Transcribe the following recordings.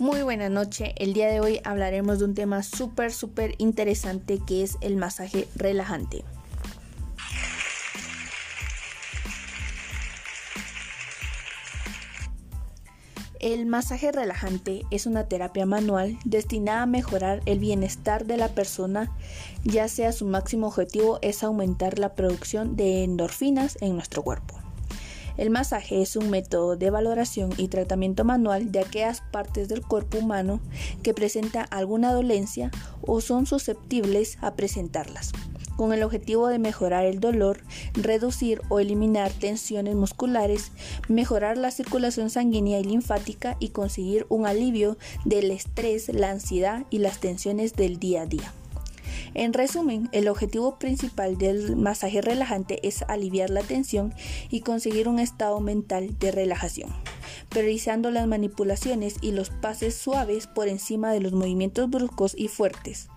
Muy buena noche. El día de hoy hablaremos de un tema súper, súper interesante que es el masaje relajante. El masaje relajante es una terapia manual destinada a mejorar el bienestar de la persona, ya sea su máximo objetivo es aumentar la producción de endorfinas en nuestro cuerpo. El masaje es un método de valoración y tratamiento manual de aquellas partes del cuerpo humano que presentan alguna dolencia o son susceptibles a presentarlas con el objetivo de mejorar el dolor, reducir o eliminar tensiones musculares, mejorar la circulación sanguínea y linfática y conseguir un alivio del estrés, la ansiedad y las tensiones del día a día. En resumen, el objetivo principal del masaje relajante es aliviar la tensión y conseguir un estado mental de relajación, priorizando las manipulaciones y los pases suaves por encima de los movimientos bruscos y fuertes.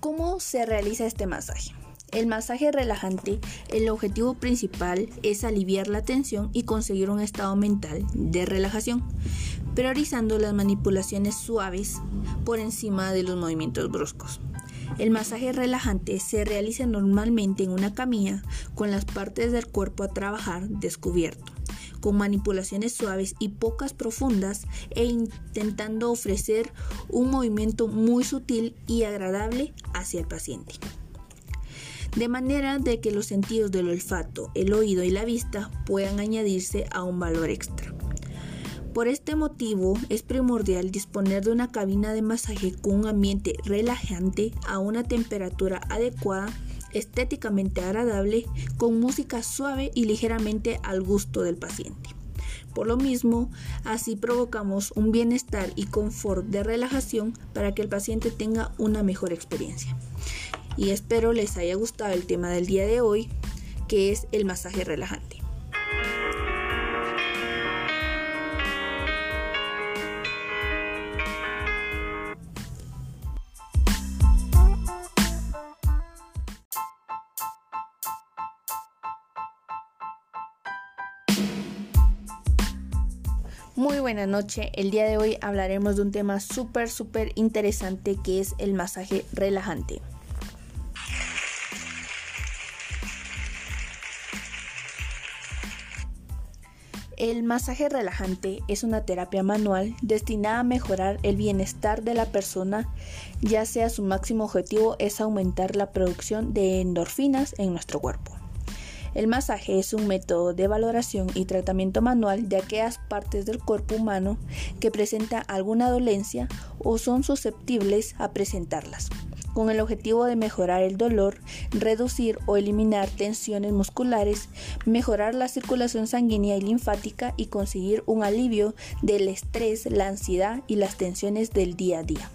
¿Cómo se realiza este masaje? El masaje relajante, el objetivo principal es aliviar la tensión y conseguir un estado mental de relajación, priorizando las manipulaciones suaves por encima de los movimientos bruscos. El masaje relajante se realiza normalmente en una camilla con las partes del cuerpo a trabajar descubierto, con manipulaciones suaves y pocas profundas e intentando ofrecer un movimiento muy sutil y agradable hacia el paciente de manera de que los sentidos del olfato, el oído y la vista puedan añadirse a un valor extra. Por este motivo es primordial disponer de una cabina de masaje con un ambiente relajante a una temperatura adecuada, estéticamente agradable, con música suave y ligeramente al gusto del paciente. Por lo mismo, así provocamos un bienestar y confort de relajación para que el paciente tenga una mejor experiencia y espero les haya gustado el tema del día de hoy, que es el masaje relajante. Muy buena noche. El día de hoy hablaremos de un tema súper, súper interesante que es el masaje relajante. El masaje relajante es una terapia manual destinada a mejorar el bienestar de la persona, ya sea su máximo objetivo es aumentar la producción de endorfinas en nuestro cuerpo. El masaje es un método de valoración y tratamiento manual de aquellas partes del cuerpo humano que presentan alguna dolencia o son susceptibles a presentarlas con el objetivo de mejorar el dolor, reducir o eliminar tensiones musculares, mejorar la circulación sanguínea y linfática y conseguir un alivio del estrés, la ansiedad y las tensiones del día a día.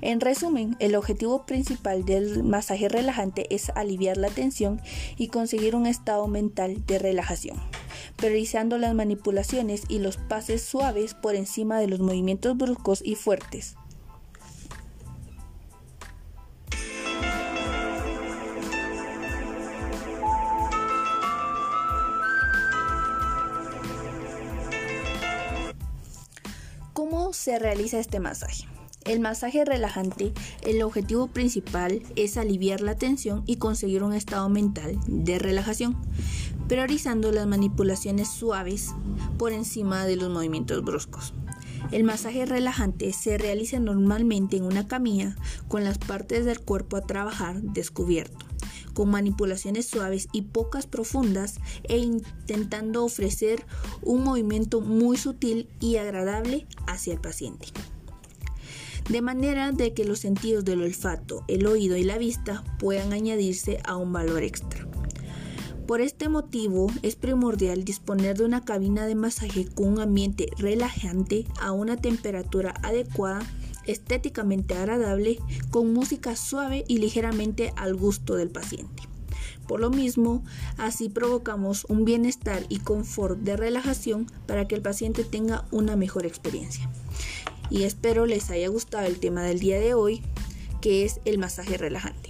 En resumen, el objetivo principal del masaje relajante es aliviar la tensión y conseguir un estado mental de relajación, priorizando las manipulaciones y los pases suaves por encima de los movimientos bruscos y fuertes. ¿Cómo se realiza este masaje? El masaje relajante, el objetivo principal es aliviar la tensión y conseguir un estado mental de relajación, priorizando las manipulaciones suaves por encima de los movimientos bruscos. El masaje relajante se realiza normalmente en una camilla con las partes del cuerpo a trabajar descubierto con manipulaciones suaves y pocas profundas e intentando ofrecer un movimiento muy sutil y agradable hacia el paciente. De manera de que los sentidos del olfato, el oído y la vista puedan añadirse a un valor extra. Por este motivo es primordial disponer de una cabina de masaje con un ambiente relajante a una temperatura adecuada estéticamente agradable, con música suave y ligeramente al gusto del paciente. Por lo mismo, así provocamos un bienestar y confort de relajación para que el paciente tenga una mejor experiencia. Y espero les haya gustado el tema del día de hoy, que es el masaje relajante.